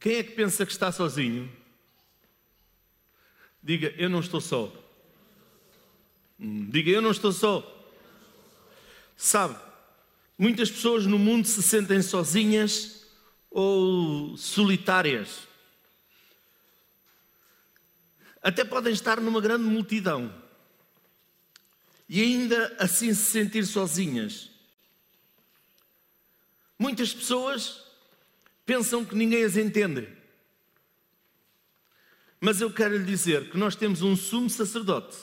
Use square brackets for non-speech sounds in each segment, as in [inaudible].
Quem é que pensa que está sozinho? Diga, eu não estou só. Hum, diga, eu não estou só. Sabe, muitas pessoas no mundo se sentem sozinhas ou solitárias. Até podem estar numa grande multidão e ainda assim se sentir sozinhas. Muitas pessoas pensam que ninguém as entende. Mas eu quero lhe dizer que nós temos um sumo sacerdote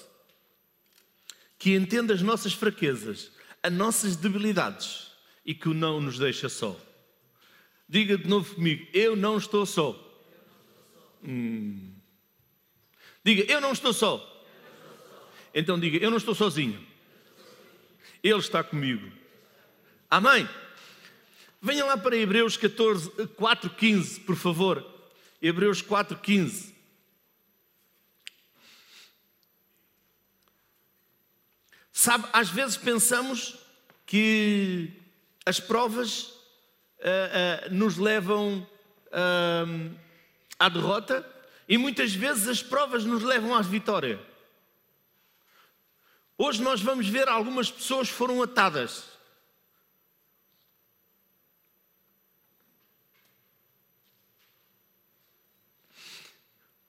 que entende as nossas fraquezas, as nossas debilidades e que não nos deixa só. Diga de novo comigo: Eu não estou só. Hum. Diga: Eu não estou só. Então diga: Eu não estou sozinho. Ele está comigo. Amém? Venha lá para Hebreus 14, 4, 15, por favor. Hebreus 4, 15. Sabe, às vezes pensamos que as provas uh, uh, nos levam uh, à derrota e muitas vezes as provas nos levam à vitória. Hoje nós vamos ver algumas pessoas foram atadas.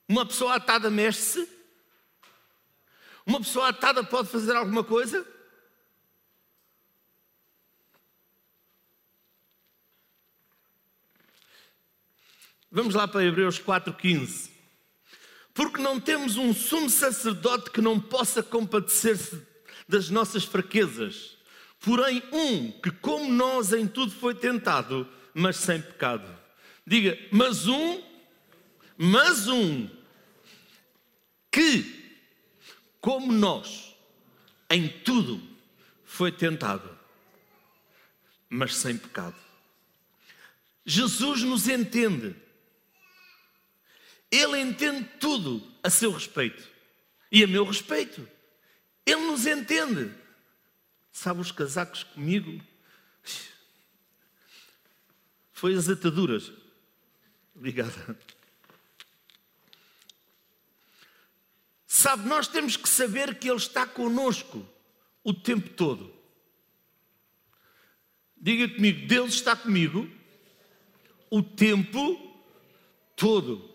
Uma pessoa atada mexe-se uma pessoa atada pode fazer alguma coisa? Vamos lá para Hebreus 4,15. Porque não temos um sumo sacerdote que não possa compadecer-se das nossas fraquezas, porém um que, como nós, em tudo foi tentado, mas sem pecado. Diga, mas um, mas um que como nós, em tudo foi tentado, mas sem pecado. Jesus nos entende. Ele entende tudo a seu respeito e a meu respeito. Ele nos entende. Sabe os casacos comigo? Foi as ataduras. Obrigada. Sabe, nós temos que saber que Ele está conosco o tempo todo. Diga comigo, Deus está comigo o tempo todo.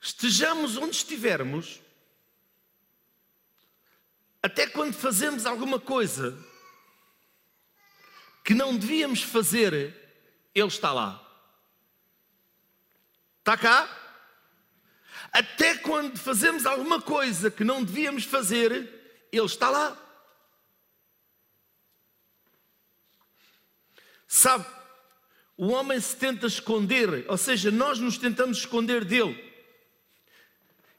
Estejamos onde estivermos, até quando fazemos alguma coisa que não devíamos fazer, Ele está lá. Está cá? Até quando fazemos alguma coisa que não devíamos fazer, Ele está lá. Sabe, o homem se tenta esconder, ou seja, nós nos tentamos esconder dele.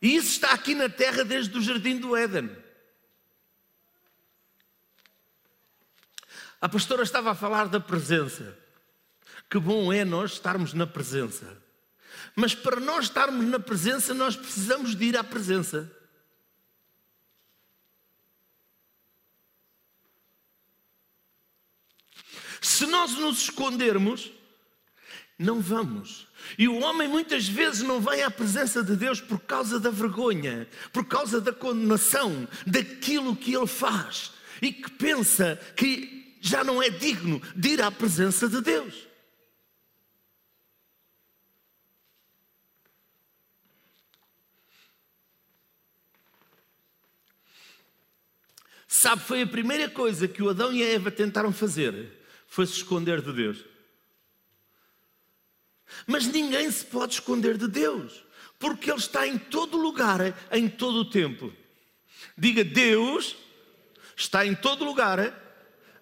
E isso está aqui na terra desde o jardim do Éden. A pastora estava a falar da presença. Que bom é nós estarmos na presença. Mas para nós estarmos na presença, nós precisamos de ir à presença. Se nós nos escondermos, não vamos. E o homem muitas vezes não vai à presença de Deus por causa da vergonha, por causa da condenação daquilo que ele faz e que pensa que já não é digno de ir à presença de Deus. Sabe, foi a primeira coisa que o Adão e a Eva tentaram fazer, foi se esconder de Deus. Mas ninguém se pode esconder de Deus, porque Ele está em todo lugar, em todo o tempo. Diga, Deus está em todo lugar,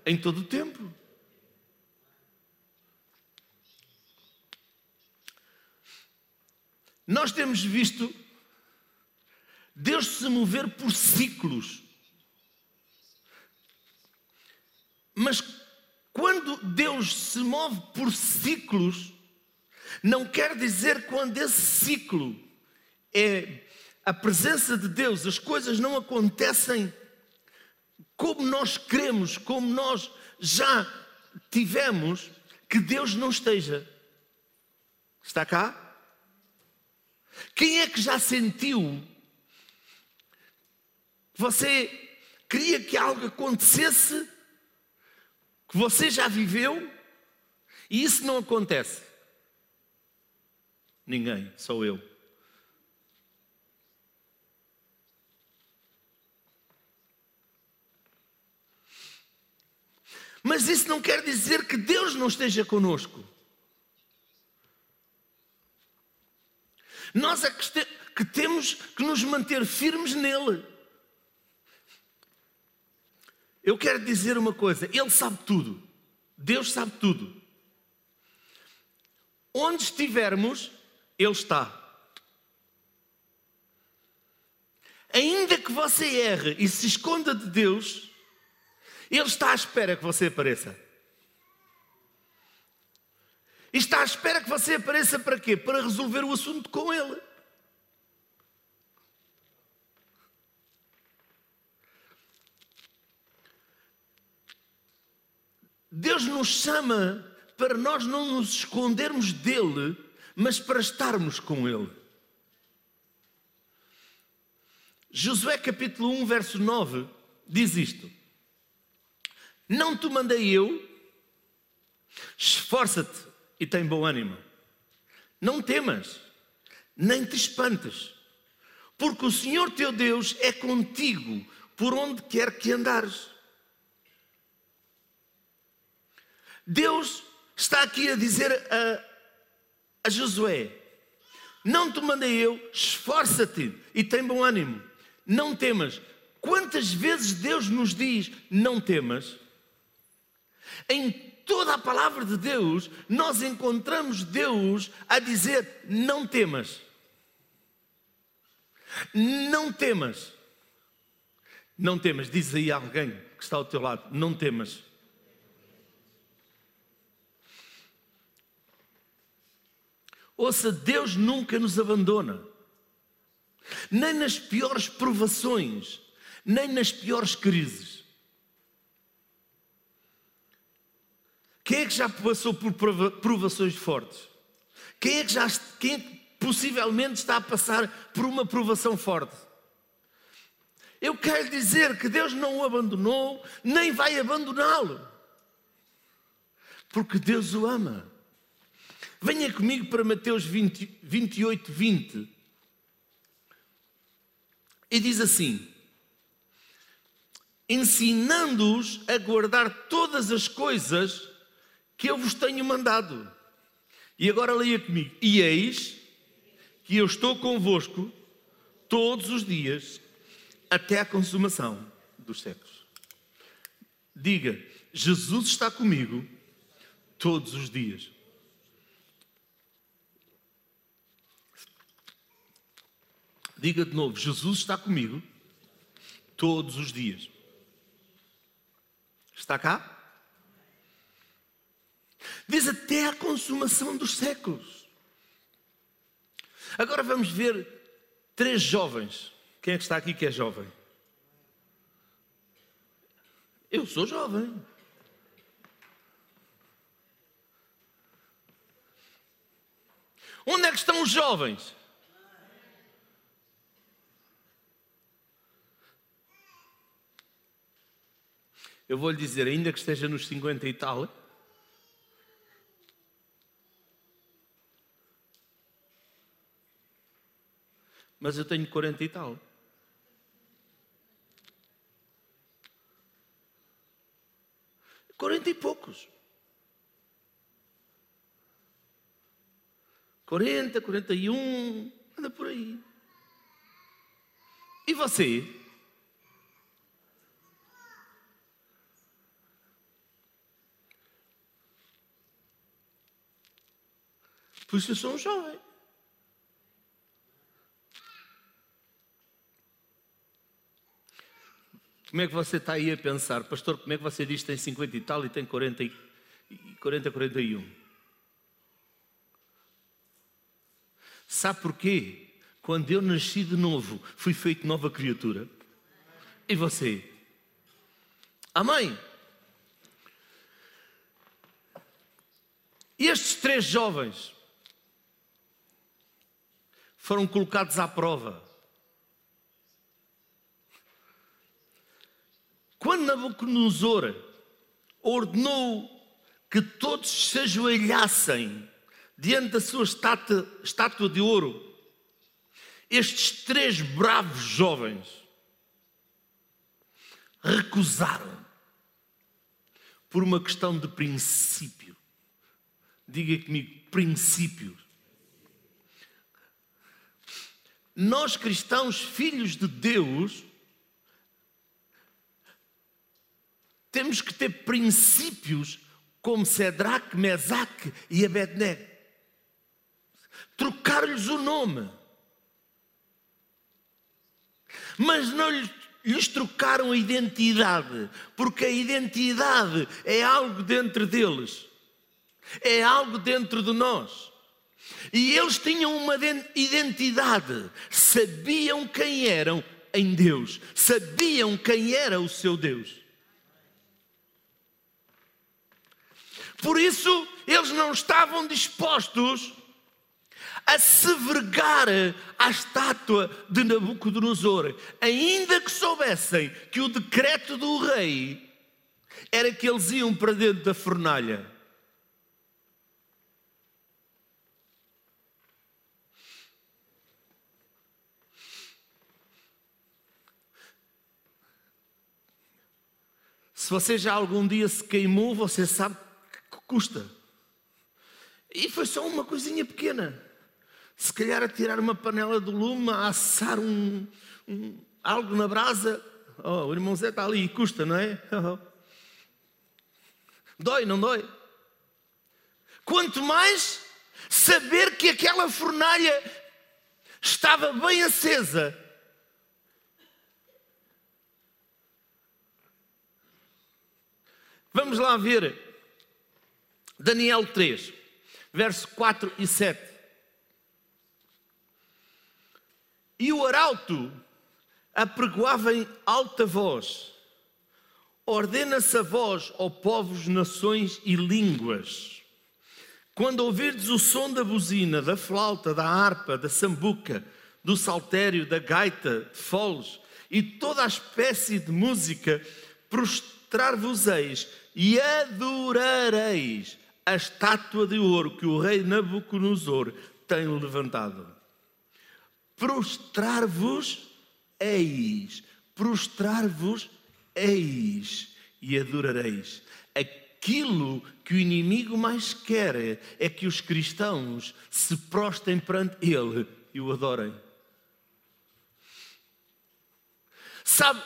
em todo o tempo. Nós temos visto Deus se mover por ciclos. Mas quando Deus se move por ciclos, não quer dizer quando esse ciclo é a presença de Deus, as coisas não acontecem como nós queremos, como nós já tivemos que Deus não esteja. Está cá? Quem é que já sentiu você queria que algo acontecesse, que você já viveu e isso não acontece? Ninguém, sou eu. Mas isso não quer dizer que Deus não esteja conosco. Nós é que temos que nos manter firmes nele. Eu quero dizer uma coisa: Ele sabe tudo. Deus sabe tudo. Onde estivermos, Ele está. Ainda que você erre e se esconda de Deus, Ele está à espera que você apareça. E está à espera que você apareça para quê? Para resolver o assunto com Ele. Deus nos chama para nós não nos escondermos dele, mas para estarmos com ele. Josué capítulo 1, verso 9 diz isto: Não te mandei eu, esforça-te e tem bom ânimo. Não temas, nem te espantes, porque o Senhor teu Deus é contigo por onde quer que andares. Deus está aqui a dizer a, a Josué: Não te mandei eu, esforça-te e tem bom ânimo, não temas. Quantas vezes Deus nos diz não temas? Em toda a palavra de Deus, nós encontramos Deus a dizer: não temas. Não temas. Não temas. Diz aí alguém que está ao teu lado: não temas. Ouça, Deus nunca nos abandona, nem nas piores provações, nem nas piores crises. Quem é que já passou por provações fortes? Quem é que já quem é que possivelmente está a passar por uma provação forte? Eu quero dizer que Deus não o abandonou, nem vai abandoná-lo, porque Deus o ama. Venha comigo para Mateus 20, 28, 20. E diz assim: ensinando-os a guardar todas as coisas que eu vos tenho mandado. E agora leia comigo: E eis que eu estou convosco todos os dias até a consumação dos séculos. Diga: Jesus está comigo todos os dias. Diga de novo: Jesus está comigo todos os dias. Está cá? Diz até a consumação dos séculos. Agora vamos ver três jovens. Quem é que está aqui que é jovem? Eu sou jovem. Onde é que estão os jovens? Eu vou lhe dizer, ainda que esteja nos 50 e tal, mas eu tenho 40 e tal. Quarenta e poucos. Quarenta, quarenta e um, anda por aí. E você? Por isso eu sou um jovem. Como é que você está aí a pensar, pastor? Como é que você diz que tem 50 e tal e tem 40, e 40 41? Sabe porquê? Quando eu nasci de novo, fui feito nova criatura. E você? Amém? Estes três jovens foram colocados à prova. Quando Nabucodonosor ordenou que todos se ajoelhassem diante da sua estátua, estátua de ouro, estes três bravos jovens recusaram por uma questão de princípio. Diga comigo, princípios. Nós cristãos, filhos de Deus, temos que ter princípios como Sedraque, Mesaque e Abednego. Trocar-lhes o nome. Mas não lhes, lhes trocaram a identidade, porque a identidade é algo dentro deles, é algo dentro de nós. E eles tinham uma identidade, sabiam quem eram em Deus, sabiam quem era o seu Deus. Por isso, eles não estavam dispostos a se vergar à estátua de Nabucodonosor, ainda que soubessem que o decreto do rei era que eles iam para dentro da fornalha. Se você já algum dia se queimou, você sabe custa. E foi só uma coisinha pequena. Se calhar a tirar uma panela do lume, a assar um, um algo na brasa. Oh, o irmão Zé está ali, custa, não é? Oh. [laughs] Dói, não dói? Quanto mais saber que aquela fornalha estava bem acesa. Vamos lá ver Daniel 3, verso 4 e 7. E o arauto apregoava em alta voz: Ordena-se a vós, ó povos, nações e línguas. Quando ouvirdes o som da buzina, da flauta, da harpa, da sambuca, do saltério, da gaita, de foles e toda a espécie de música, prostrar-vos-eis e adorareis a estátua de ouro que o rei Nabucodonosor tem levantado. Prostrar-vos eis, prostrar-vos eis e adorareis. Aquilo que o inimigo mais quer é que os cristãos se prostem perante ele e o adorem. Sabe,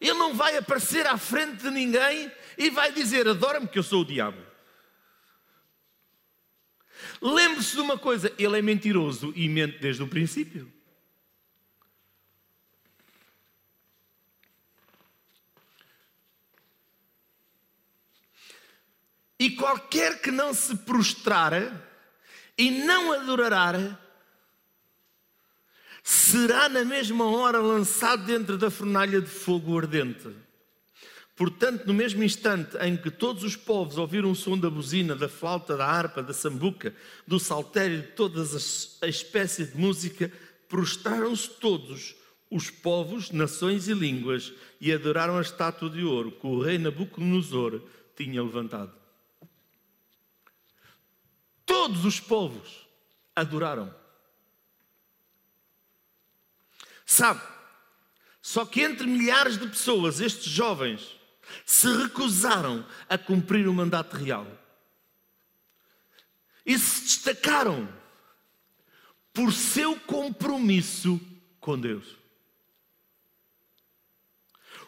ele não vai aparecer à frente de ninguém e vai dizer: Adora-me, que eu sou o diabo. Lembre-se de uma coisa: ele é mentiroso e mente desde o princípio. E qualquer que não se prostrar e não adorar, será na mesma hora lançado dentro da fornalha de fogo ardente. Portanto, no mesmo instante em que todos os povos ouviram o som da buzina, da flauta, da harpa, da sambuca, do saltério, de todas as, a espécie de música, prostraram-se todos os povos, nações e línguas e adoraram a estátua de ouro que o rei Nabucodonosor tinha levantado. Todos os povos adoraram. Sabe, só que entre milhares de pessoas, estes jovens se recusaram a cumprir o mandato real e se destacaram por seu compromisso com Deus.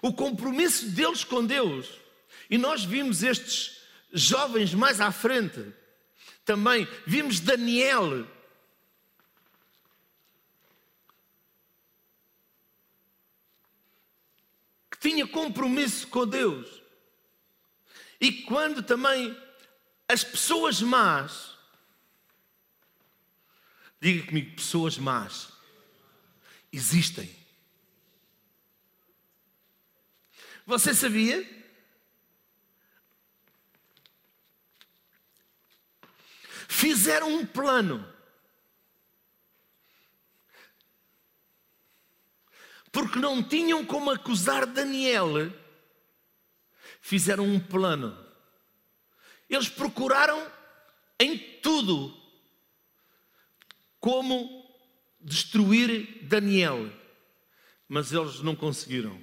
O compromisso deles com Deus. E nós vimos estes jovens mais à frente. Também vimos Daniel. Tinha compromisso com Deus. E quando também as pessoas más, diga comigo, pessoas más, existem. Você sabia? fizeram um plano. Porque não tinham como acusar Daniel, fizeram um plano. Eles procuraram em tudo como destruir Daniel, mas eles não conseguiram.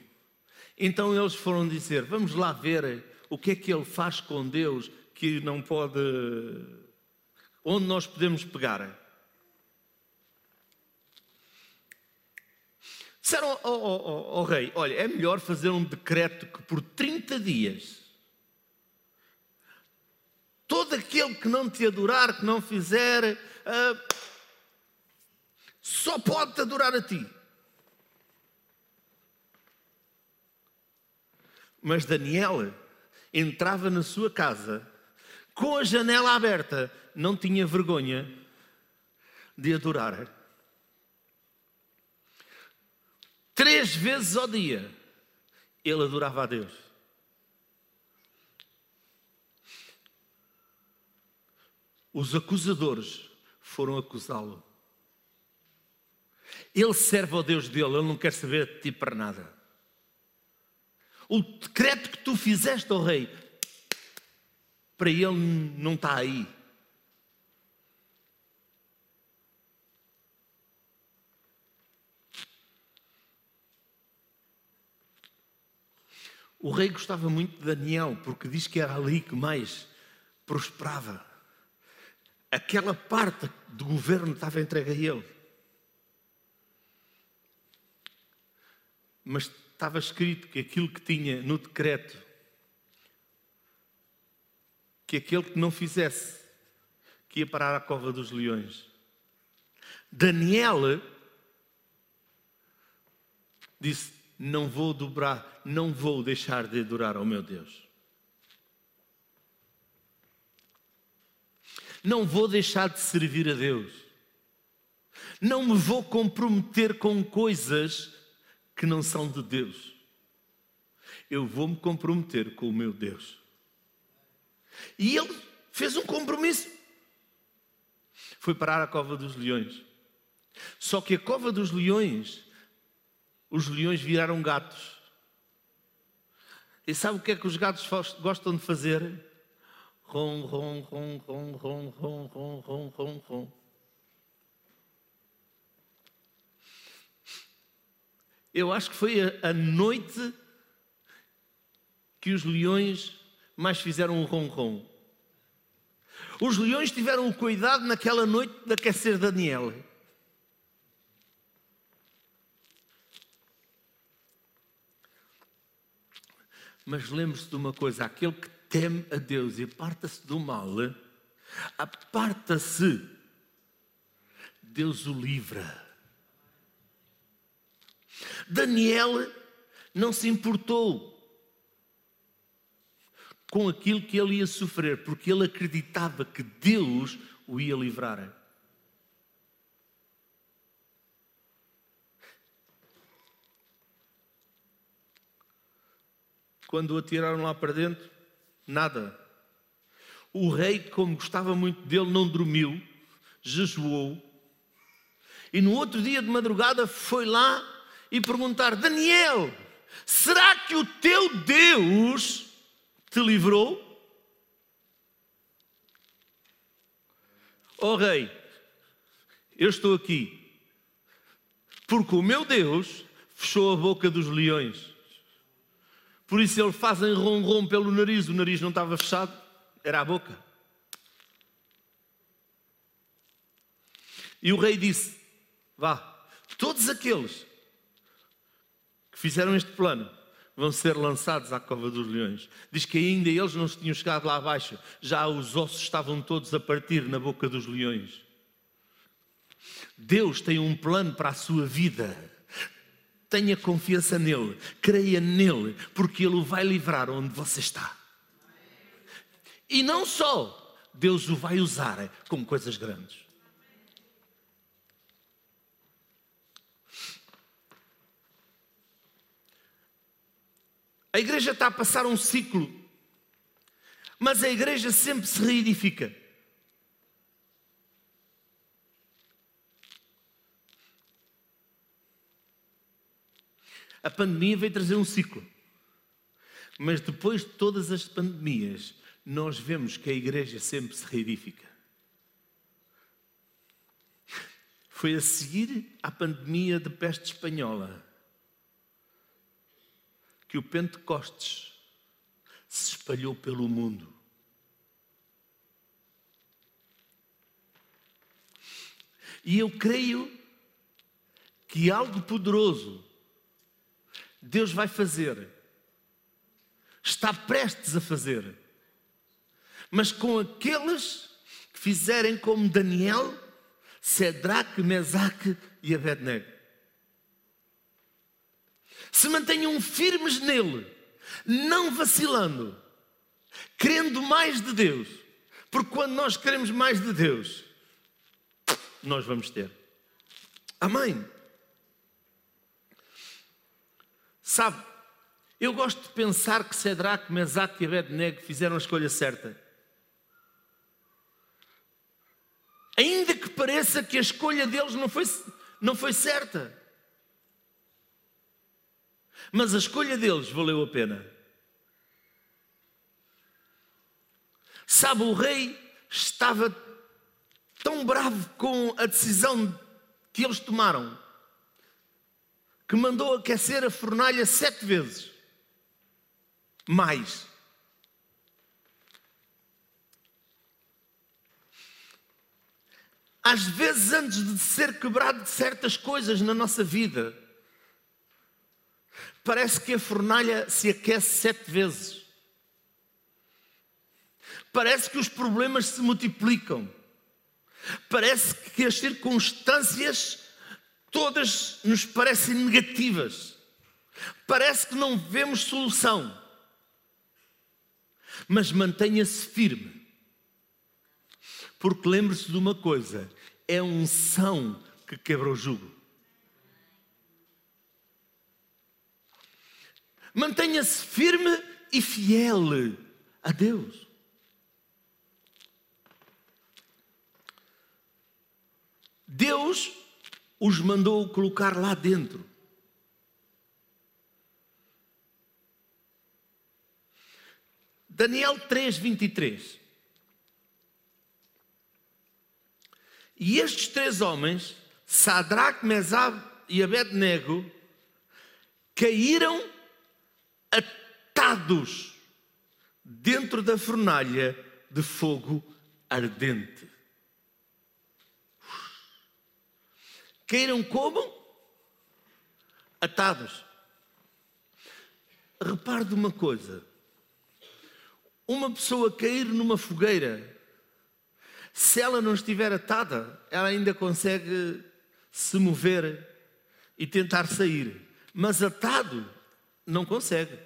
Então eles foram dizer: Vamos lá ver o que é que ele faz com Deus que não pode. Onde nós podemos pegar? Disseram ao, ao, ao, ao, rei: Olha, é melhor fazer um decreto que por 30 dias todo aquele que não te adorar, que não fizer, uh, só pode te adorar a ti. Mas Daniel entrava na sua casa com a janela aberta, não tinha vergonha de adorar. Três vezes ao dia ele adorava a Deus. Os acusadores foram acusá-lo. Ele serve ao Deus dele, ele não quer saber de ti para nada. O decreto que tu fizeste ao rei, para ele não está aí. O rei gostava muito de Daniel, porque diz que era ali que mais prosperava. Aquela parte do governo estava entregue a ele. Mas estava escrito que aquilo que tinha no decreto, que aquele que não fizesse, que ia parar à cova dos leões. Daniel disse: Não vou dobrar, não vou deixar de adorar ao meu Deus. Não vou deixar de servir a Deus. Não me vou comprometer com coisas que não são de Deus. Eu vou me comprometer com o meu Deus. E ele fez um compromisso. Foi parar a cova dos leões. Só que a cova dos leões, os leões viraram gatos. E sabe o que é que os gatos gostam de fazer? Rom, rom, rom, rom, rom, rom, rom, rom, rom, rom. Eu acho que foi a, noite que os leões mais fizeram um ronron. Os leões tiveram o cuidado naquela noite de aquecer Daniel. Mas lembre-se de uma coisa: aquele que teme a Deus e aparta-se do mal, aparta-se, Deus o livra. Daniel não se importou com aquilo que ele ia sofrer, porque ele acreditava que Deus o ia livrar. Quando o atiraram lá para dentro, nada. O rei, como gostava muito dele, não dormiu, jejuou. E no outro dia de madrugada foi lá e perguntar: Daniel, será que o teu Deus te livrou? Oh, rei, eu estou aqui porque o meu Deus fechou a boca dos leões. Por isso eles fazem rom-rom pelo nariz. O nariz não estava fechado, era a boca. E o rei disse: Vá, todos aqueles que fizeram este plano vão ser lançados à cova dos leões. Diz que ainda eles não tinham chegado lá abaixo, já os ossos estavam todos a partir na boca dos leões. Deus tem um plano para a sua vida. Tenha confiança nele, creia nele, porque ele o vai livrar onde você está. E não só, Deus o vai usar com coisas grandes. A igreja está a passar um ciclo, mas a igreja sempre se reedifica. A pandemia veio trazer um ciclo. Mas depois de todas as pandemias, nós vemos que a igreja sempre se reedifica. Foi a seguir à pandemia de peste espanhola que o Pentecostes se espalhou pelo mundo. E eu creio que algo poderoso Deus vai fazer, está prestes a fazer, mas com aqueles que fizerem como Daniel, Cedraque, Mesaque e Abednego. Se mantenham firmes nele, não vacilando, querendo mais de Deus, porque quando nós queremos mais de Deus, nós vamos ter. Amém. Sabe, eu gosto de pensar que Cedraque, Mesaque e Abednego fizeram a escolha certa. Ainda que pareça que a escolha deles não foi, não foi certa. Mas a escolha deles valeu a pena. Sabe, o rei estava tão bravo com a decisão que eles tomaram que mandou aquecer a fornalha sete vezes. Mais. Às vezes, antes de ser quebrado de certas coisas na nossa vida, parece que a fornalha se aquece sete vezes. Parece que os problemas se multiplicam. Parece que as circunstâncias todas nos parecem negativas. Parece que não vemos solução. Mas mantenha-se firme. Porque lembre-se de uma coisa: é a unção que quebra o jugo. Mantenha-se firme e fiel a Deus. Deus os mandou colocar lá dentro. Daniel 3, 23. E estes três homens, Sadraque, Mesab e Abednego, caíram atados dentro da fornalha de fogo ardente. Caíram como? Atados. Repare de uma coisa: uma pessoa cair numa fogueira, se ela não estiver atada, ela ainda consegue se mover e tentar sair, mas atado não consegue.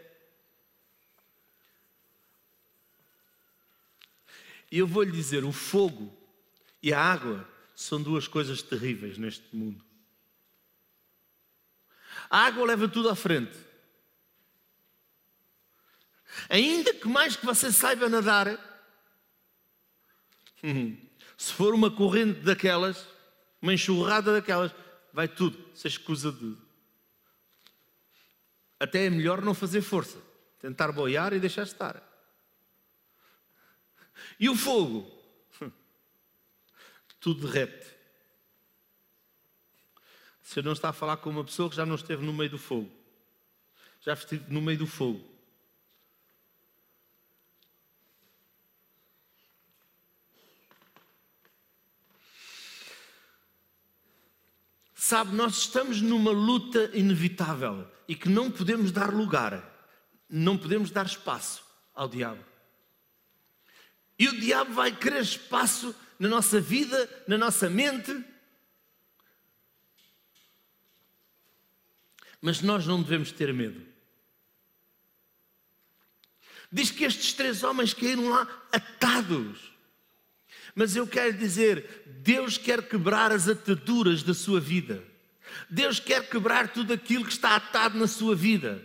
E eu vou lhe dizer: o fogo e a água são duas coisas terríveis neste mundo. A água leva tudo à frente. Ainda que mais que você saiba nadar, se for uma corrente daquelas, uma enxurrada daquelas, vai tudo, se escusa de. Até é melhor não fazer força, tentar boiar e deixar estar. E o fogo? Tudo derrete. Você não está a falar com uma pessoa que já não esteve no meio do fogo. Já esteve no meio do fogo. Sabe, nós estamos numa luta inevitável e que não podemos dar lugar, não podemos dar espaço ao diabo. E o diabo vai querer espaço na nossa vida, na nossa mente. Mas nós não devemos ter medo. Diz que estes três homens caíram lá atados. Mas eu quero dizer, Deus quer quebrar as ataduras da sua vida. Deus quer quebrar tudo aquilo que está atado na sua vida.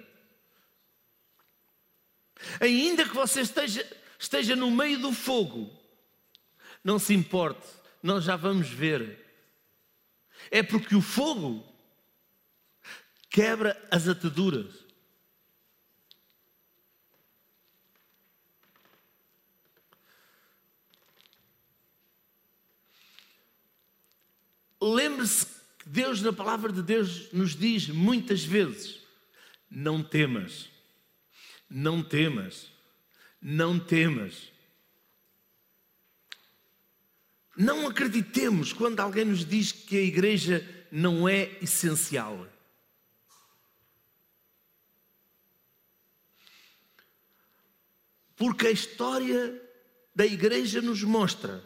Ainda que você esteja, esteja no meio do fogo, não se importe, nós já vamos ver. É porque o fogo quebra as ataduras. Lembre-se que Deus, na palavra de Deus, nos diz muitas vezes: não temas, não temas, não temas. Não acreditemos quando alguém nos diz que a igreja não é essencial. Porque a história da igreja nos mostra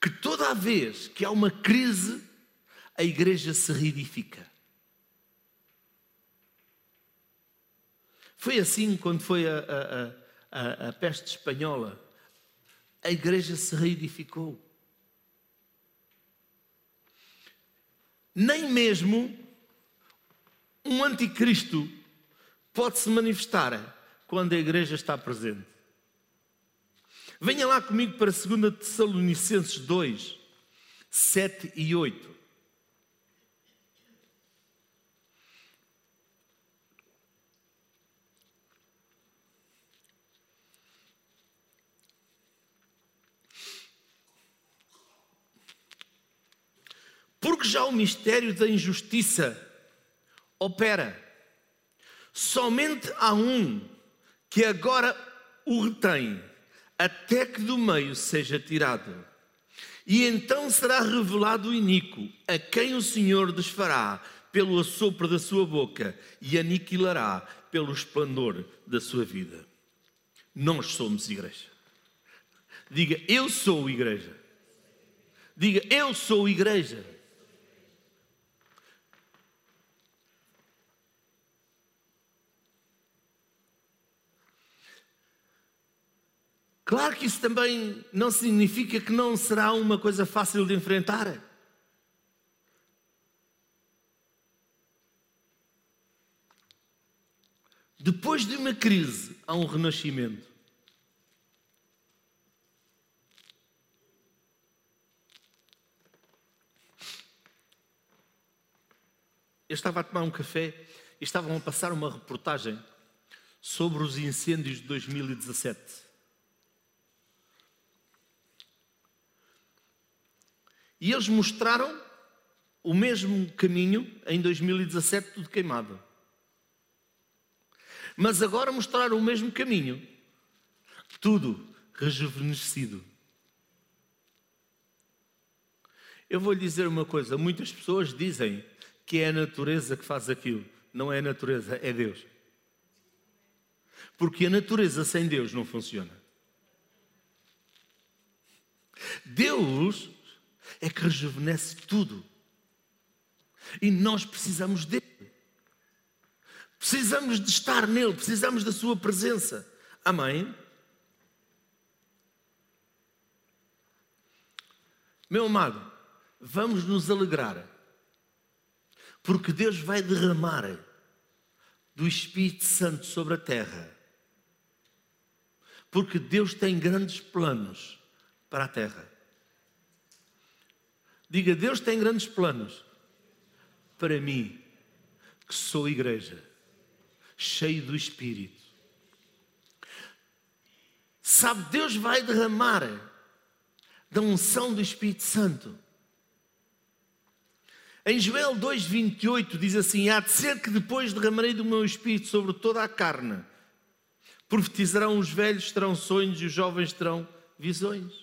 que toda vez que há uma crise, a igreja se reedifica. Foi assim quando foi a, a, a, a peste espanhola. A igreja se reedificou. Nem mesmo um anticristo pode se manifestar quando a igreja está presente. Venha lá comigo para 2 Tessalonicenses 2, 7 e 8. Porque já o mistério da injustiça opera. Somente há um que agora o retém, até que do meio seja tirado. E então será revelado o iníquo, a quem o Senhor desfará pelo assopro da sua boca e aniquilará pelo esplendor da sua vida. Nós somos igreja. Diga, eu sou igreja. Diga, eu sou igreja. Claro que isso também não significa que não será uma coisa fácil de enfrentar. Depois de uma crise, há um renascimento. Eu estava a tomar um café e estavam a passar uma reportagem sobre os incêndios de 2017. E eles mostraram o mesmo caminho em 2017, tudo queimado. Mas agora mostraram o mesmo caminho, tudo rejuvenescido. Eu vou lhe dizer uma coisa: muitas pessoas dizem que é a natureza que faz aquilo. Não é a natureza, é Deus. Porque a natureza sem Deus não funciona. Deus é que rejuvenesce tudo. E nós precisamos dele. Precisamos de estar nele, precisamos da sua presença. Amém? Meu amado, vamos nos alegrar, porque Deus vai derramar do Espírito Santo sobre a terra. Porque Deus tem grandes planos para a terra. Diga: Deus tem grandes planos para mim, que sou igreja, cheio do Espírito. Sabe, Deus vai derramar da unção do Espírito Santo. Em Joel 2,28 diz assim: Há de ser que depois derramarei do meu Espírito sobre toda a carne, profetizarão os velhos, terão sonhos e os jovens terão visões.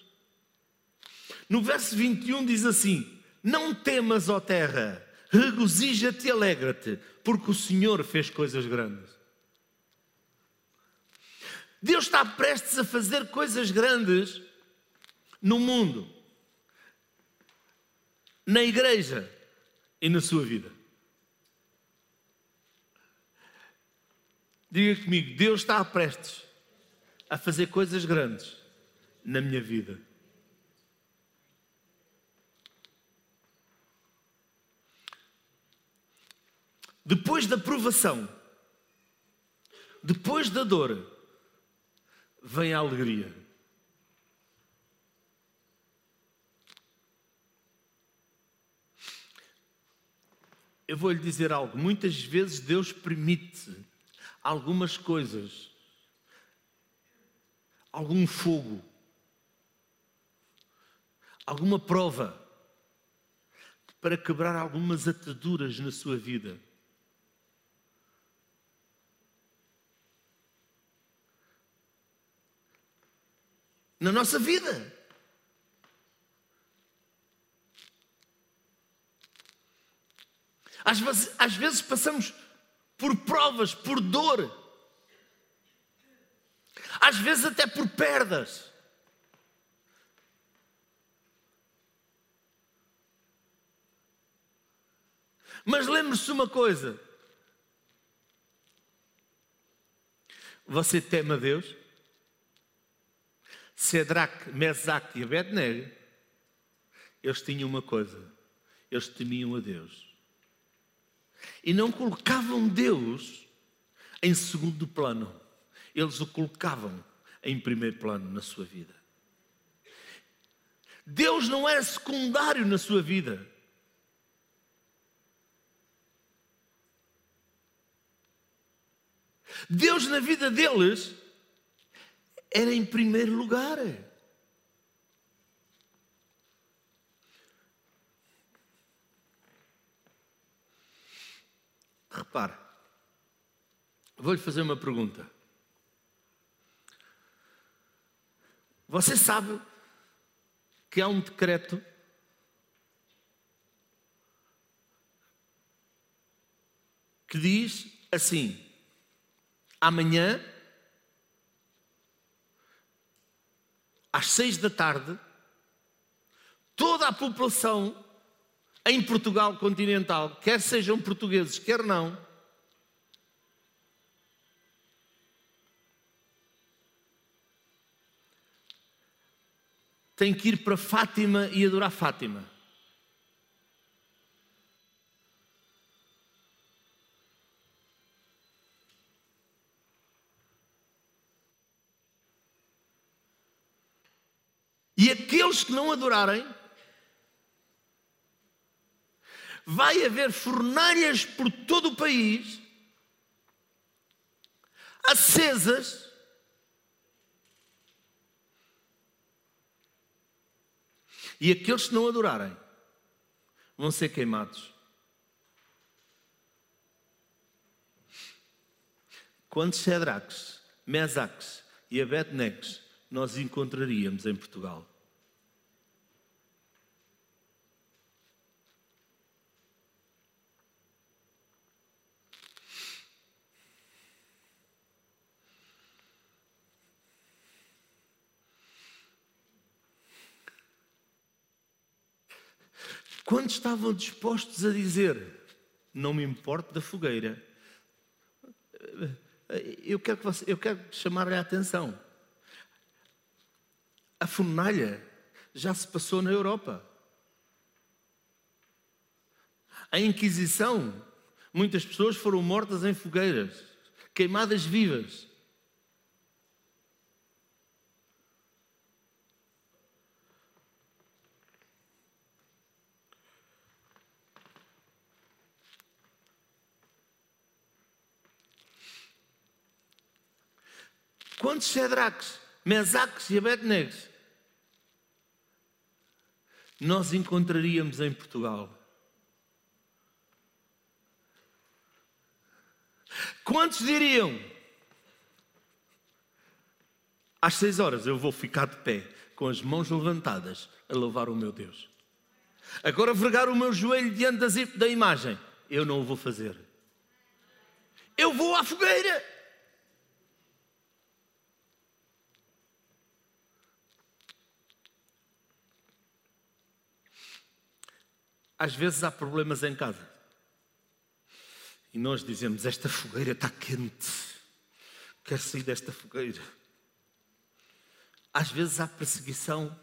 No verso 21 diz assim: Não temas, ó terra, regozija-te e alegra-te, porque o Senhor fez coisas grandes. Deus está prestes a fazer coisas grandes no mundo, na igreja e na sua vida. Diga comigo, Deus está prestes a fazer coisas grandes na minha vida. Depois da provação, depois da dor, vem a alegria. eu vou lhe dizer algo. Muitas vezes Deus permite algumas coisas, algum fogo, alguma prova, para quebrar algumas ataduras na sua vida. Na nossa vida. Às vezes, às vezes passamos por provas, por dor, às vezes até por perdas. Mas lembre-se uma coisa: você teme a Deus? Cedraque, Mesaque e Abednego, eles tinham uma coisa: eles temiam a Deus e não colocavam Deus em segundo plano, eles o colocavam em primeiro plano na sua vida. Deus não era secundário na sua vida. Deus na vida deles era em primeiro lugar. Repare, vou-lhe fazer uma pergunta. Você sabe que há um decreto que diz assim: amanhã, às seis da tarde, toda a população em Portugal continental, quer sejam portugueses, quer não, tem que ir para Fátima e adorar Fátima. E aqueles que não adorarem, vai haver fornalhas por todo o país, acesas, e aqueles que não adorarem vão ser queimados. Quantos Cedraques, Mesaques e Abedneques nós encontraríamos em Portugal? Quando estavam dispostos a dizer: Não me importo da fogueira, eu quero, que você, eu quero chamar-lhe a atenção. A fornalha já se passou na Europa. A Inquisição, muitas pessoas foram mortas em fogueiras, queimadas vivas. Quantos Cedraques, Mesaques e Abednegs nós encontraríamos em Portugal? Quantos diriam? Às seis horas eu vou ficar de pé, com as mãos levantadas, a louvar o meu Deus. Agora, vergar o meu joelho diante da imagem, eu não o vou fazer. Eu vou à fogueira. Às vezes há problemas em casa. E nós dizemos: Esta fogueira está quente. Quero sair desta fogueira. Às vezes há perseguição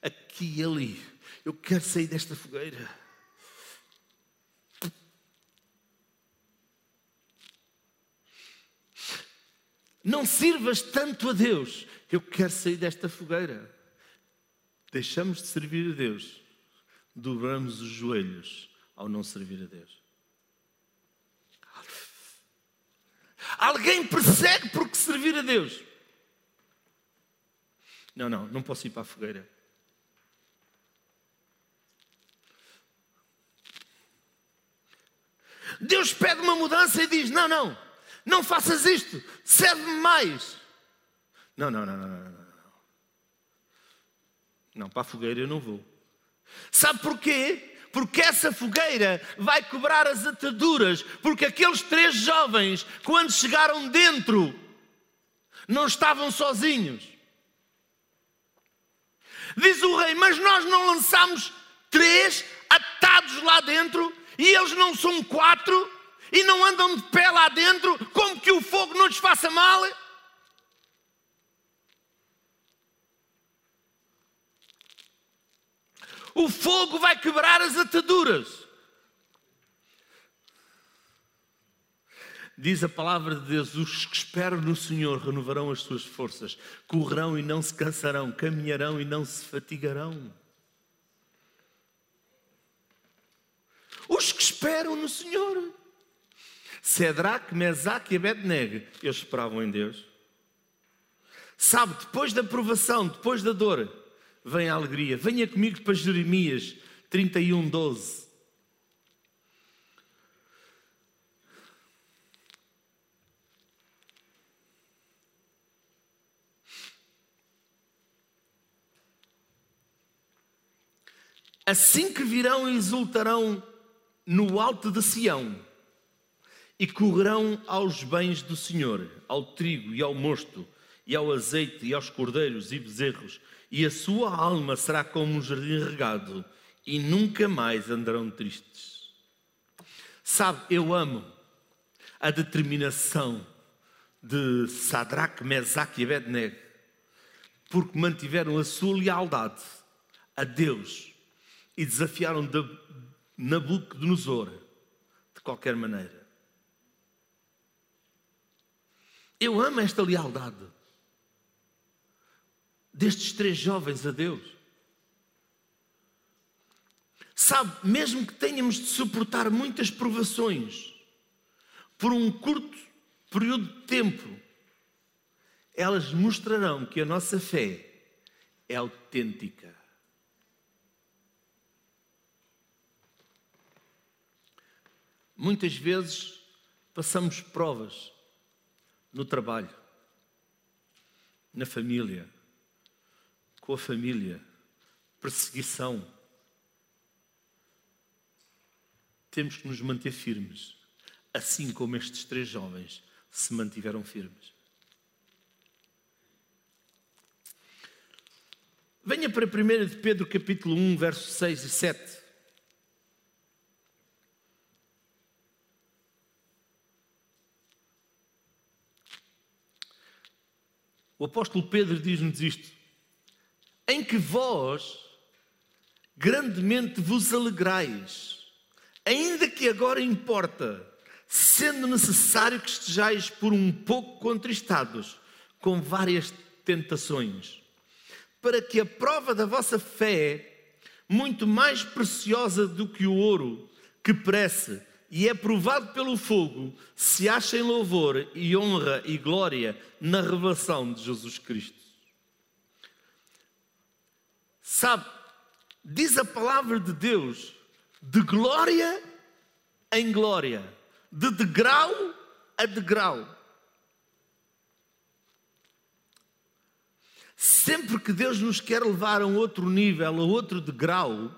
aqui e ali. Eu quero sair desta fogueira. Não sirvas tanto a Deus. Eu quero sair desta fogueira. Deixamos de servir a Deus dobramos os joelhos ao não servir a Deus. Alguém persegue porque servir a Deus. Não, não, não posso ir para a fogueira. Deus pede uma mudança e diz: Não, não, não faças isto, serve-me mais. Não, não, não, não, não, não. Não, para a fogueira eu não vou. Sabe porquê? Porque essa fogueira vai quebrar as ataduras, porque aqueles três jovens, quando chegaram dentro, não estavam sozinhos. Diz o rei, mas nós não lançamos três atados lá dentro e eles não são quatro e não andam de pé lá dentro, como que o fogo não lhes faça mal? O fogo vai quebrar as ataduras. Diz a palavra de Deus: os que esperam no Senhor renovarão as suas forças, correrão e não se cansarão, caminharão e não se fatigarão. Os que esperam no Senhor. Cedraque, Mesaque e Abednego, eles esperavam em Deus. Sabe, depois da provação, depois da dor, vem a alegria. Venha comigo para Jeremias 31, 12. Assim que virão e exultarão no alto de Sião e correrão aos bens do Senhor, ao trigo e ao mosto, e ao azeite e aos cordeiros e bezerros, e a sua alma será como um jardim regado, e nunca mais andarão tristes. Sabe, eu amo a determinação de Sadraque, Mesaque e Abednego, porque mantiveram a sua lealdade a Deus e desafiaram Nabucodonosor de qualquer maneira. Eu amo esta lealdade destes três jovens a Deus. Sabe, mesmo que tenhamos de suportar muitas provações por um curto período de tempo, elas mostrarão que a nossa fé é autêntica. Muitas vezes passamos provas no trabalho, na família, com a família, perseguição. Temos que nos manter firmes, assim como estes três jovens se mantiveram firmes. Venha para 1 de Pedro capítulo 1, versos 6 e 7. O apóstolo Pedro diz-nos isto: em que vós grandemente vos alegrais, ainda que agora importa, sendo necessário que estejais por um pouco contristados com várias tentações, para que a prova da vossa fé, muito mais preciosa do que o ouro, que perece e é provado pelo fogo, se acha em louvor e honra e glória na revelação de Jesus Cristo. Sabe, diz a palavra de Deus, de glória em glória, de degrau a degrau. Sempre que Deus nos quer levar a um outro nível, a outro degrau,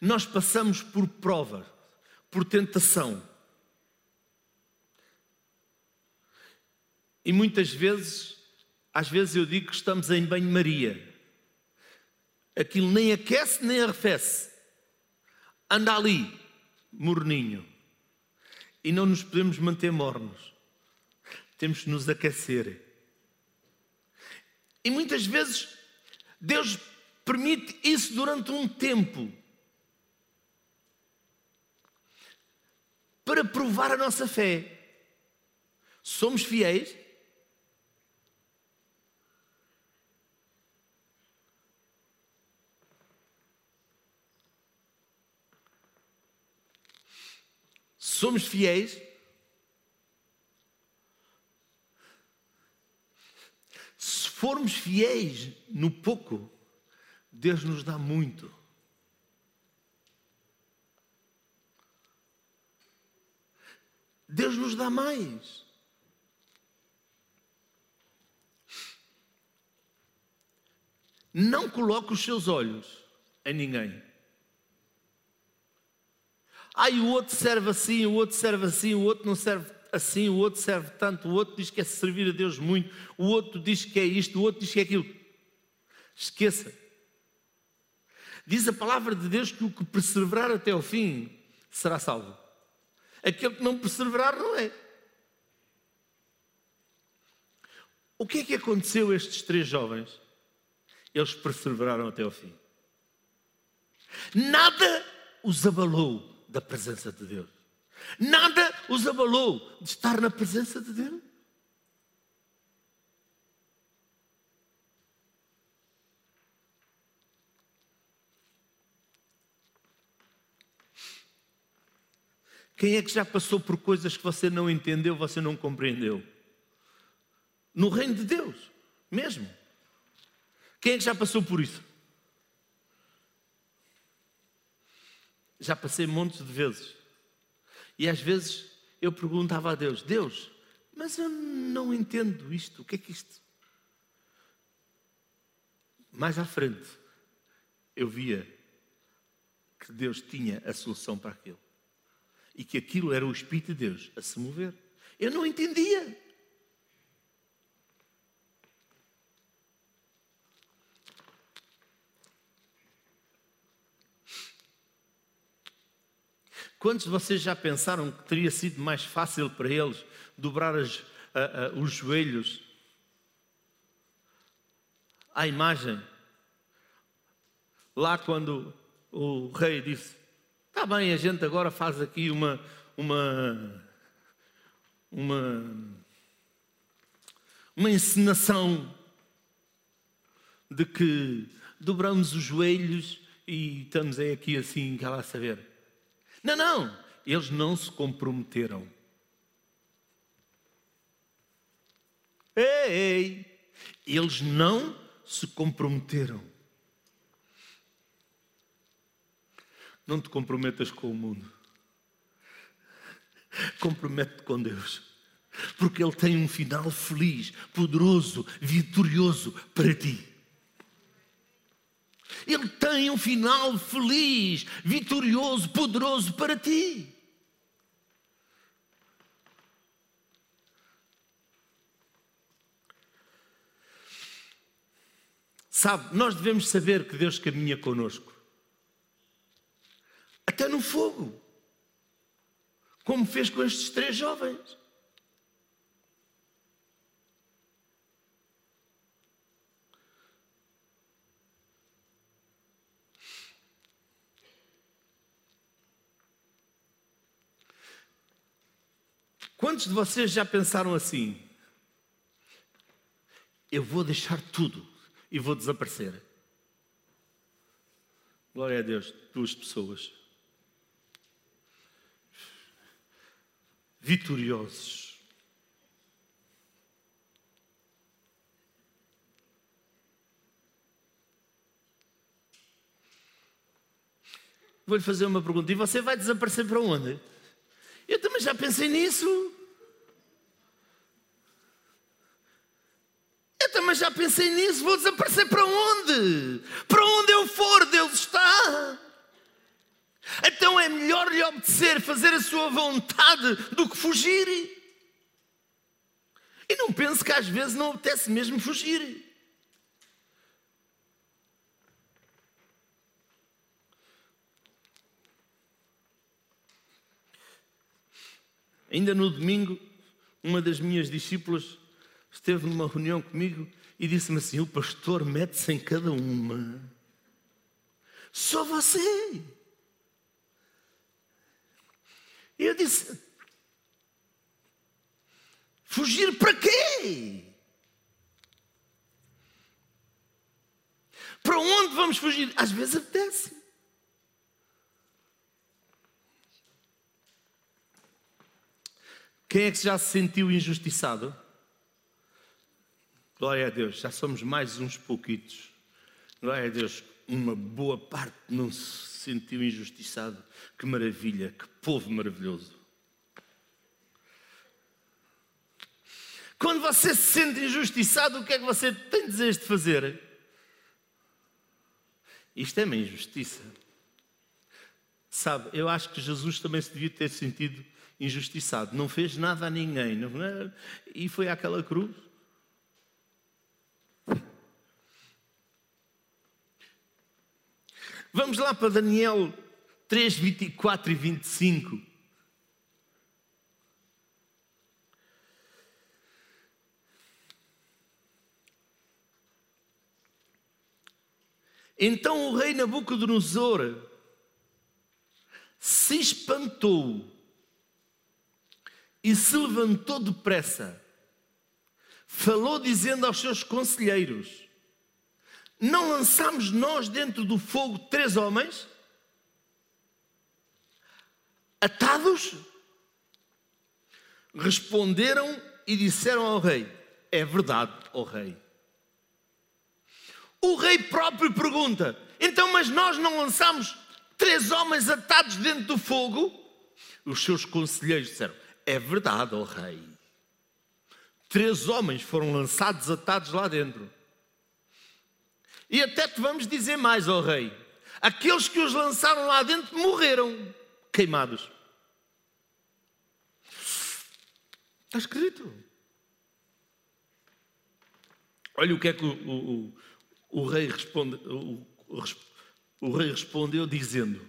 nós passamos por prova, por tentação. E muitas vezes, às vezes eu digo que estamos em banho-maria aquilo nem aquece nem arrefece. Anda ali, morninho. E não nos podemos manter mornos. Temos que nos aquecer. E muitas vezes Deus permite isso durante um tempo para provar a nossa fé. Somos fiéis somos fiéis, se formos fiéis no pouco, Deus nos dá muito. Deus nos dá mais. Não coloque os seus olhos em ninguém. Ai, o outro serve assim, o outro serve assim, o outro não serve assim, o outro serve tanto, o outro diz que é servir a Deus muito, o outro diz que é isto, o outro diz que é aquilo. Esqueça. Diz a palavra de Deus que o que perseverar até ao fim será salvo. Aquele que não perseverar não é. O que é que aconteceu a estes três jovens? Eles perseveraram até ao fim. Nada os abalou da presença de Deus. Nada os abalou de estar na presença de Deus. Quem é que já passou por coisas que você não entendeu, você não compreendeu? No reino de Deus, mesmo. Quem é que já passou por isso? Já passei montes de vezes. E às vezes eu perguntava a Deus: Deus, mas eu não entendo isto, o que é que isto? Mais à frente, eu via que Deus tinha a solução para aquilo. E que aquilo era o Espírito de Deus a se mover. Eu não entendia. Quantos de vocês já pensaram que teria sido mais fácil para eles dobrar as, os joelhos à imagem? Lá quando o rei disse: Está bem, a gente agora faz aqui uma, uma, uma, uma encenação de que dobramos os joelhos e estamos aí aqui assim, cá lá a saber. Não, não, eles não se comprometeram. Ei, ei, eles não se comprometeram. Não te comprometas com o mundo. Compromete-te com Deus. Porque Ele tem um final feliz, poderoso, vitorioso para ti. Ele tem um final feliz, vitorioso, poderoso para ti. Sabe, nós devemos saber que Deus caminha conosco. Até no fogo. Como fez com estes três jovens. Quantos de vocês já pensaram assim? Eu vou deixar tudo e vou desaparecer. Glória a Deus, duas pessoas. Vitoriosos. Vou-lhe fazer uma pergunta. E você vai desaparecer para onde? Eu também já pensei nisso. Eu também já pensei nisso. Vou desaparecer para onde? Para onde eu for, Deus está. Então é melhor lhe obedecer, fazer a sua vontade, do que fugir. E não pense que às vezes não apetece mesmo fugir. Ainda no domingo, uma das minhas discípulas esteve numa reunião comigo e disse-me assim: O pastor mete-se em cada uma. Só você. E eu disse: Fugir para quê? Para onde vamos fugir? Às vezes apetece. Quem é que já se sentiu injustiçado? Glória a Deus, já somos mais uns pouquitos. Glória a Deus, uma boa parte não se sentiu injustiçado. Que maravilha, que povo maravilhoso. Quando você se sente injustiçado, o que é que você tem desejo de fazer? Isto é uma injustiça. Sabe, eu acho que Jesus também se devia ter sentido injustiçado. Não fez nada a ninguém. É? e foi àquela cruz. Vamos lá para Daniel 3, 24 e 25. Então o rei Nabucodonosor se espantou e se levantou depressa. Falou dizendo aos seus conselheiros: Não lançamos nós dentro do fogo três homens atados? Responderam e disseram ao rei: É verdade, ó rei. O rei próprio pergunta: então, mas nós não lançamos três homens atados dentro do fogo? Os seus conselheiros disseram: é verdade, ó oh rei. Três homens foram lançados atados lá dentro. E até te vamos dizer mais, ó oh rei: aqueles que os lançaram lá dentro morreram queimados. Está escrito. Olha o que é que o, o, o rei, responde, o, o rei respondeu dizendo: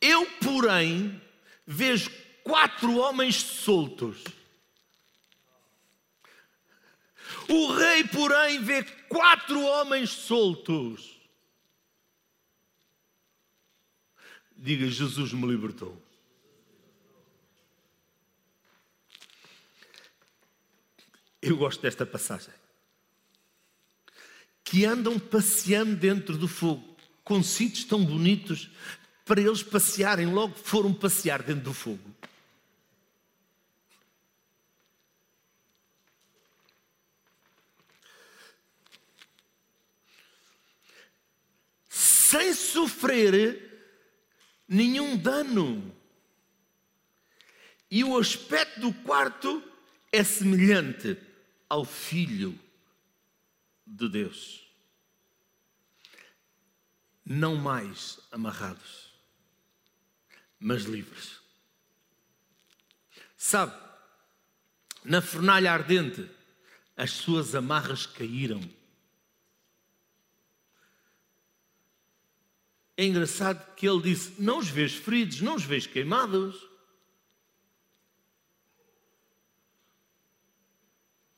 Eu, porém, vejo quatro homens soltos. O rei, porém, vê quatro homens soltos. Diga: Jesus me libertou. Eu gosto desta passagem que andam passeando dentro do fogo, com sítios tão bonitos, para eles passearem, logo foram passear dentro do fogo. Sem sofrer nenhum dano. E o aspecto do quarto é semelhante ao filho de Deus. Não mais amarrados, mas livres. Sabe, na fornalha ardente, as suas amarras caíram. É engraçado que ele disse: Não os vês feridos, não os vês queimados.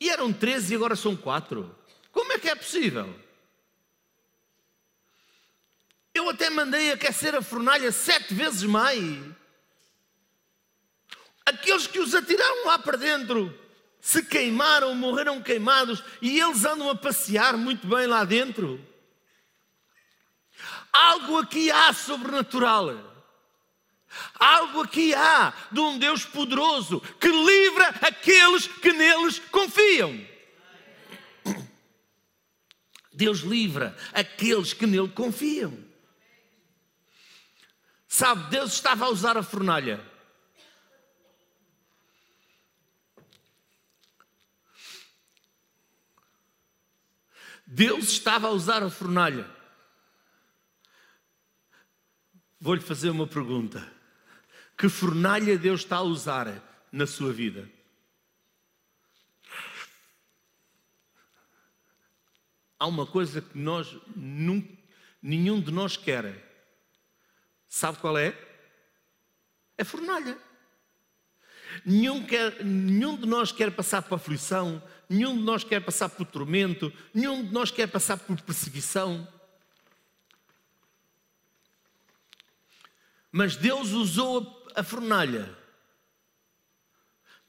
E eram treze e agora são quatro. Como é que é possível? Eu até mandei aquecer a fornalha sete vezes mais. Aqueles que os atiraram lá para dentro se queimaram, morreram queimados e eles andam a passear muito bem lá dentro. Algo aqui há sobrenatural. Algo aqui há de um Deus poderoso que livra aqueles que neles confiam. Deus livra aqueles que nele confiam. Sabe, Deus estava a usar a fornalha. Deus estava a usar a fornalha. Vou-lhe fazer uma pergunta. Que fornalha Deus está a usar na sua vida? há uma coisa que nós, nenhum de nós quer. Sabe qual é? É fornalha. Nenhum, quer, nenhum de nós quer passar por aflição, nenhum de nós quer passar por tormento, nenhum de nós quer passar por perseguição. Mas Deus usou a fornalha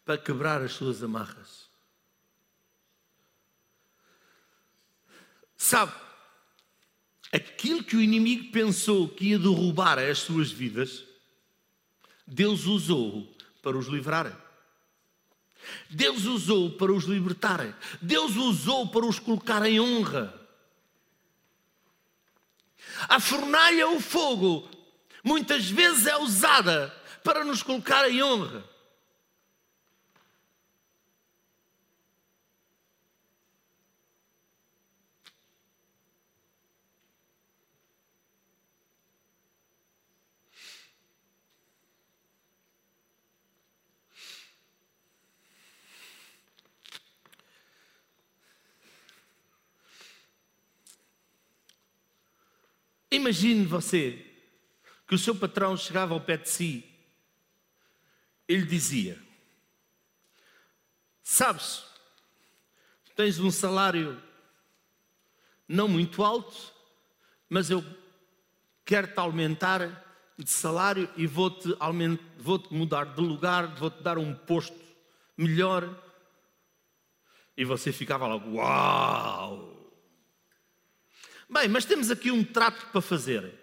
para quebrar as suas amarras. Sabe, aquilo que o inimigo pensou que ia derrubar as suas vidas, Deus usou para os livrar. Deus usou para os libertar. Deus usou para os colocar em honra. A fornalha, o fogo, muitas vezes é usada para nos colocar em honra. Imagine você que o seu patrão chegava ao pé de si, ele dizia: Sabes, tens um salário não muito alto, mas eu quero-te aumentar de salário e vou-te vou mudar de lugar, vou-te dar um posto melhor. E você ficava logo, uau! Bem, mas temos aqui um trato para fazer.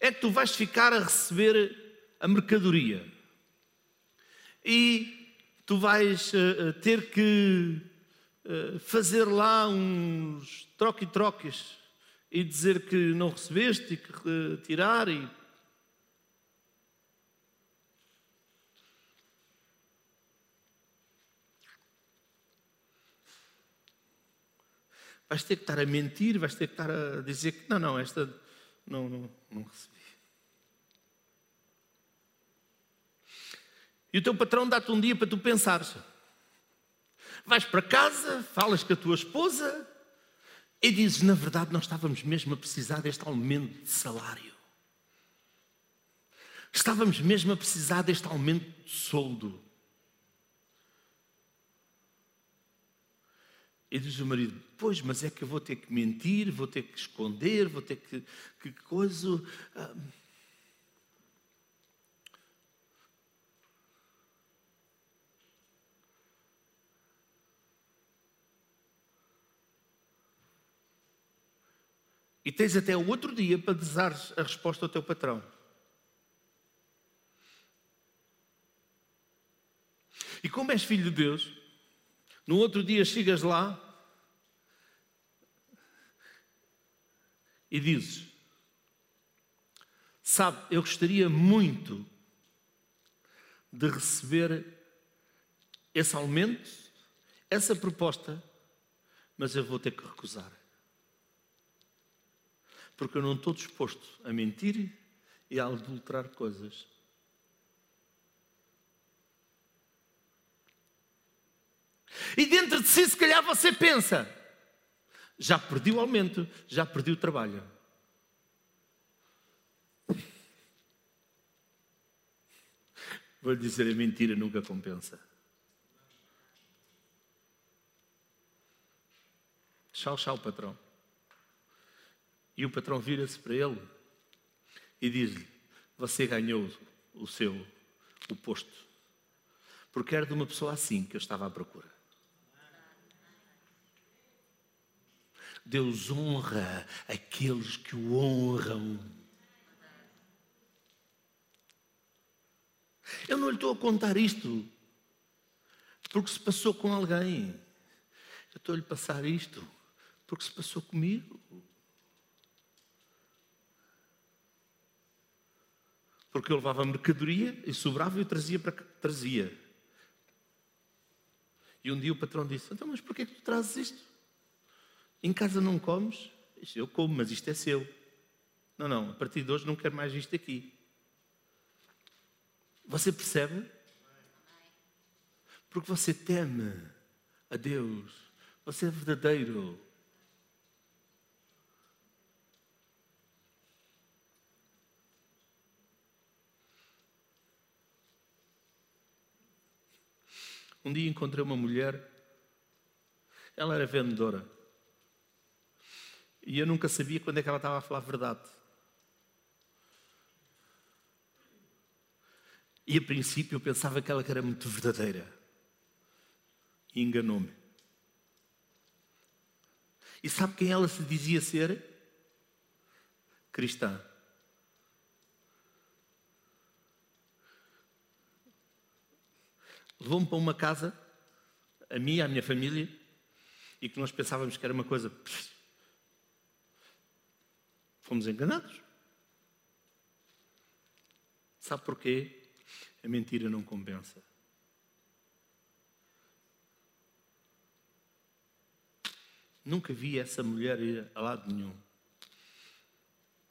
É que tu vais ficar a receber a mercadoria. E tu vais uh, ter que uh, fazer lá uns troque-troques e dizer que não recebeste e que retirar e vais ter que estar a mentir, vais ter que estar a dizer que não, não, esta não, não, não recebi. E o teu patrão dá-te um dia para tu pensares. Vais para casa, falas com a tua esposa e dizes: Na verdade, nós estávamos mesmo a precisar deste aumento de salário. Estávamos mesmo a precisar deste aumento de soldo. E diz o marido: Pois, mas é que eu vou ter que mentir, vou ter que esconder, vou ter que. Que coisa. Ah. E tens até o outro dia para desejares a resposta ao teu patrão. E como és filho de Deus, no outro dia chegas lá e dizes: Sabe, eu gostaria muito de receber esse aumento, essa proposta, mas eu vou ter que recusar. Porque eu não estou disposto a mentir e a adulterar coisas. E dentro de si, se calhar você pensa: já perdi o aumento, já perdi o trabalho. Vou lhe dizer: a mentira nunca compensa. Tchau, tchau, patrão. E o patrão vira-se para ele e diz-lhe: Você ganhou o seu o posto. Porque era de uma pessoa assim que eu estava à procura. Deus honra aqueles que o honram. Eu não lhe estou a contar isto porque se passou com alguém. Eu estou-lhe a passar isto porque se passou comigo. Porque eu levava mercadoria e sobrava e eu trazia para trazia. E um dia o patrão disse: Então, mas porquê que tu trazes isto? Em casa não comes? Eu como, mas isto é seu. Não, não, a partir de hoje não quero mais isto aqui. Você percebe? Porque você teme a Deus. Você é verdadeiro. Um dia encontrei uma mulher, ela era vendedora. E eu nunca sabia quando é que ela estava a falar a verdade. E a princípio eu pensava que ela era muito verdadeira. E enganou-me. E sabe quem ela se dizia ser? Cristã. levou-me para uma casa, a mim, a minha família, e que nós pensávamos que era uma coisa. Fomos enganados. Sabe porquê? A mentira não compensa. Nunca vi essa mulher ir a lado nenhum.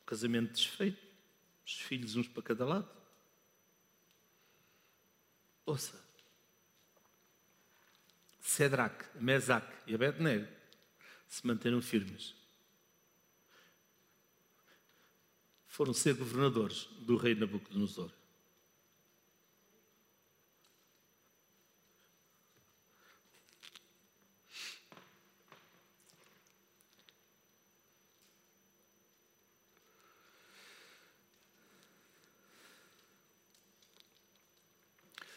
Casamento desfeito, os filhos uns para cada lado. Ouça, Cedrac, Mesac e Abednego se manteram firmes. Foram ser governadores do rei Nabucodonosor.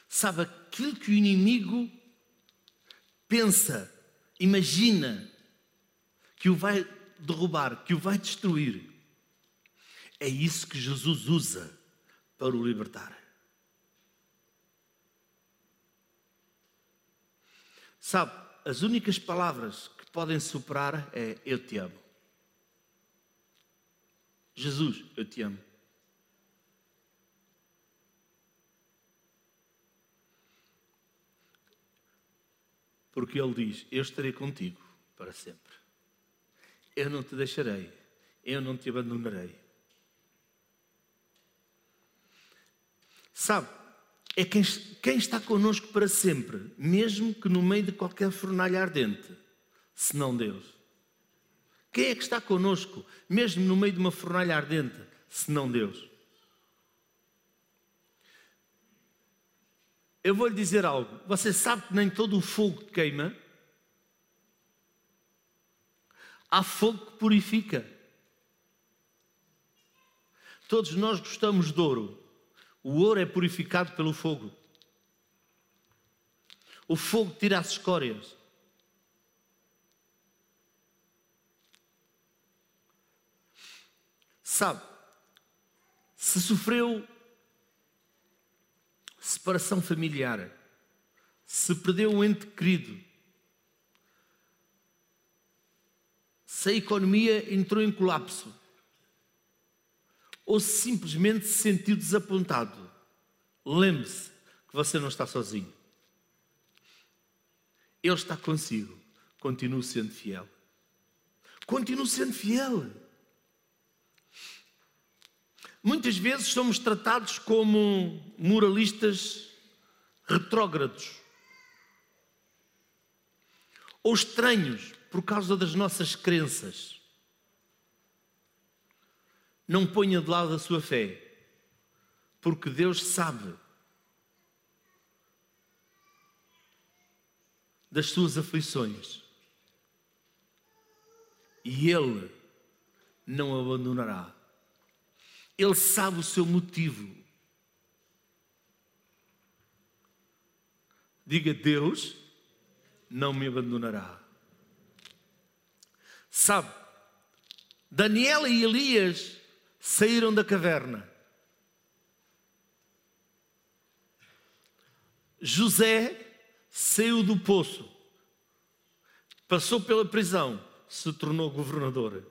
Sabe aquilo que o inimigo pensa, imagina que o vai derrubar, que o vai destruir. É isso que Jesus usa para o libertar. Sabe, as únicas palavras que podem superar é eu te amo. Jesus, eu te amo. Porque Ele diz: Eu estarei contigo para sempre. Eu não te deixarei, eu não te abandonarei. Sabe, é quem, quem está connosco para sempre, mesmo que no meio de qualquer fornalha ardente, senão Deus. Quem é que está connosco, mesmo no meio de uma fornalha ardente, senão Deus? Eu vou lhe dizer algo. Você sabe que nem todo o fogo queima? Há fogo que purifica. Todos nós gostamos de ouro. O ouro é purificado pelo fogo. O fogo tira as escórias. Sabe, se sofreu separação familiar, se perdeu um ente querido, se a economia entrou em colapso, ou simplesmente se sentiu desapontado, lembre-se que você não está sozinho. Ele está consigo. Continue sendo fiel. Continue sendo fiel. Muitas vezes somos tratados como moralistas retrógrados ou estranhos por causa das nossas crenças. Não ponha de lado a sua fé, porque Deus sabe das suas aflições e Ele não abandonará. Ele sabe o seu motivo. Diga: Deus não me abandonará. Sabe, Daniel e Elias saíram da caverna. José saiu do poço, passou pela prisão, se tornou governador.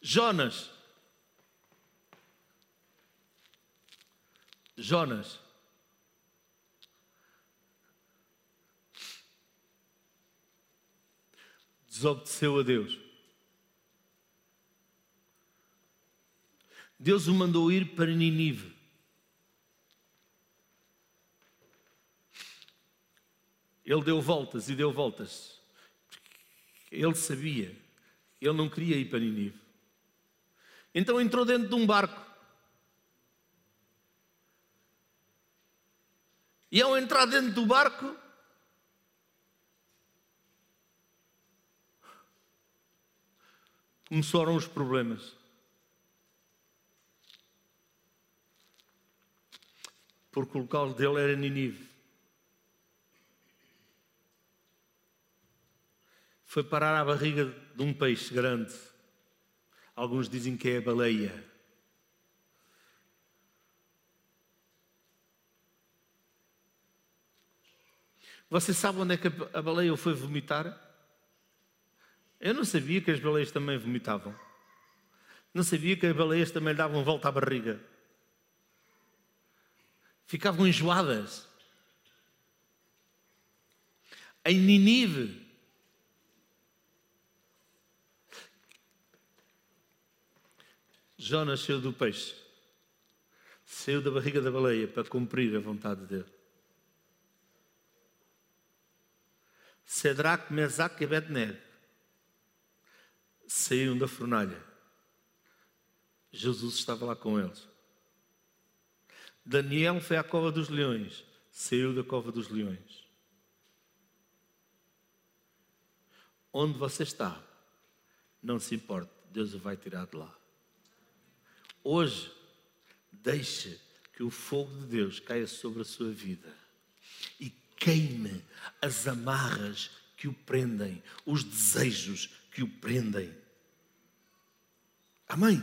Jonas. Jonas. Desobedeceu a Deus. Deus o mandou ir para Ninive. Ele deu voltas e deu voltas. Ele sabia. Ele não queria ir para Ninive. Então entrou dentro de um barco. E ao entrar dentro do barco, começaram os problemas. Porque o local dele era Ninive. Foi parar à barriga de um peixe grande. Alguns dizem que é a baleia. Você sabe onde é que a baleia foi vomitar? Eu não sabia que as baleias também vomitavam. Não sabia que as baleias também davam volta à barriga. Ficavam enjoadas. Em Ninive, Jonas saiu do peixe, saiu da barriga da baleia para cumprir a vontade de Deus. Cedraque, Mesaque e Abednego saíram da fornalha. Jesus estava lá com eles. Daniel foi à cova dos leões, saiu da cova dos leões. Onde você está, não se importe, Deus o vai tirar de lá. Hoje, deixe que o fogo de Deus caia sobre a sua vida e queime as amarras que o prendem, os desejos que o prendem. Amém?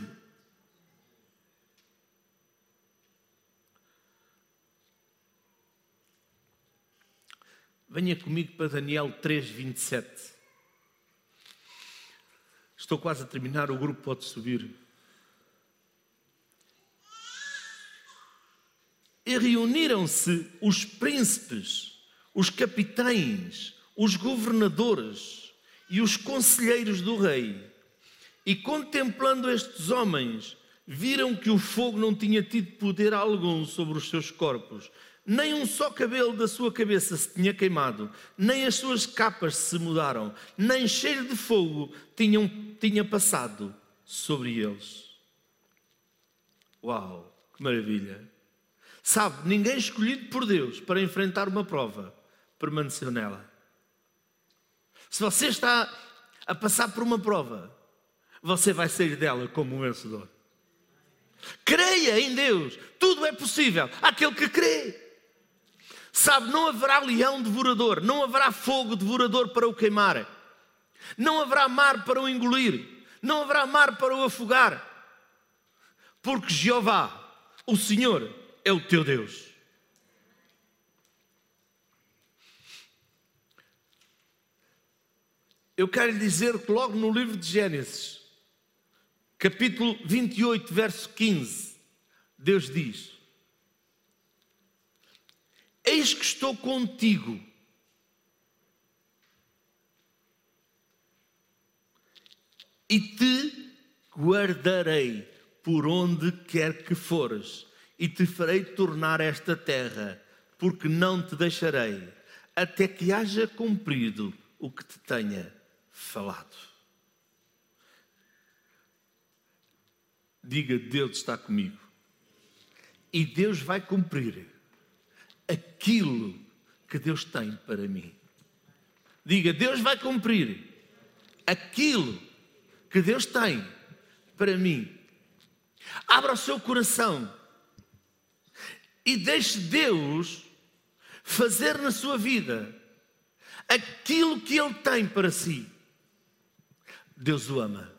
Venha comigo para Daniel 3, 27. Estou quase a terminar, o grupo pode subir. E reuniram-se os príncipes os capitães, os governadores e os conselheiros do rei. E contemplando estes homens, viram que o fogo não tinha tido poder algum sobre os seus corpos, nem um só cabelo da sua cabeça se tinha queimado, nem as suas capas se mudaram, nem cheiro de fogo tinham, tinha passado sobre eles. Uau, que maravilha! Sabe, ninguém escolhido por Deus para enfrentar uma prova permaneceu nela. Se você está a passar por uma prova, você vai sair dela como um vencedor. Creia em Deus, tudo é possível. Aquele que crê. Sabe, não haverá leão devorador, não haverá fogo devorador para o queimar, não haverá mar para o engolir, não haverá mar para o afogar, porque Jeová, o Senhor, é o teu Deus. Eu quero dizer que logo no livro de Gênesis, capítulo 28, verso 15, Deus diz: Eis que estou contigo. E te guardarei por onde quer que fores, e te farei tornar esta terra, porque não te deixarei, até que haja cumprido o que te tenha falado. Diga: Deus está comigo. E Deus vai cumprir aquilo que Deus tem para mim. Diga: Deus vai cumprir aquilo que Deus tem para mim. Abra o seu coração e deixe Deus fazer na sua vida aquilo que Ele tem para si. Deus o ama.